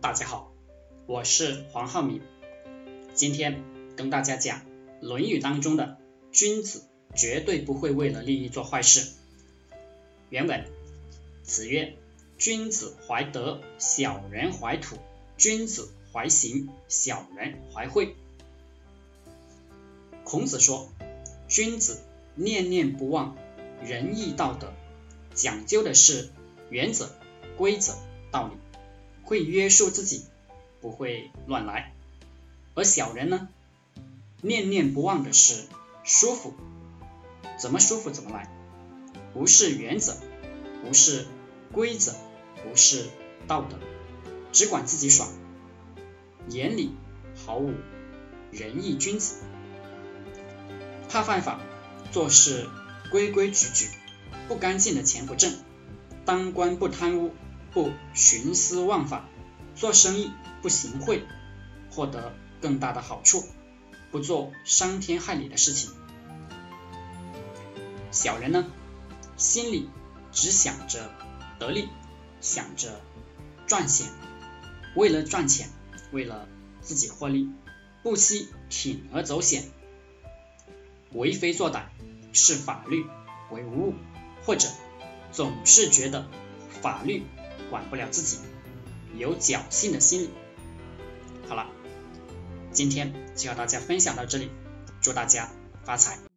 大家好，我是黄浩明，今天跟大家讲《论语》当中的君子绝对不会为了利益做坏事。原文：子曰：“君子怀德，小人怀土；君子怀行，小人怀惠。”孔子说，君子念念不忘仁义道德，讲究的是原则、规则、道理。会约束自己，不会乱来；而小人呢，念念不忘的是舒服，怎么舒服怎么来，无视原则，无视规则，无视道德，只管自己爽，眼里毫无仁义君子，怕犯法，做事规规矩矩，不干净的钱不挣，当官不贪污。不徇私枉法，做生意不行贿，获得更大的好处，不做伤天害理的事情。小人呢，心里只想着得利，想着赚钱，为了赚钱，为了自己获利，不惜铤而走险，为非作歹，视法律为无物，或者总是觉得法律。管不了自己，有侥幸的心理。好了，今天就和大家分享到这里，祝大家发财。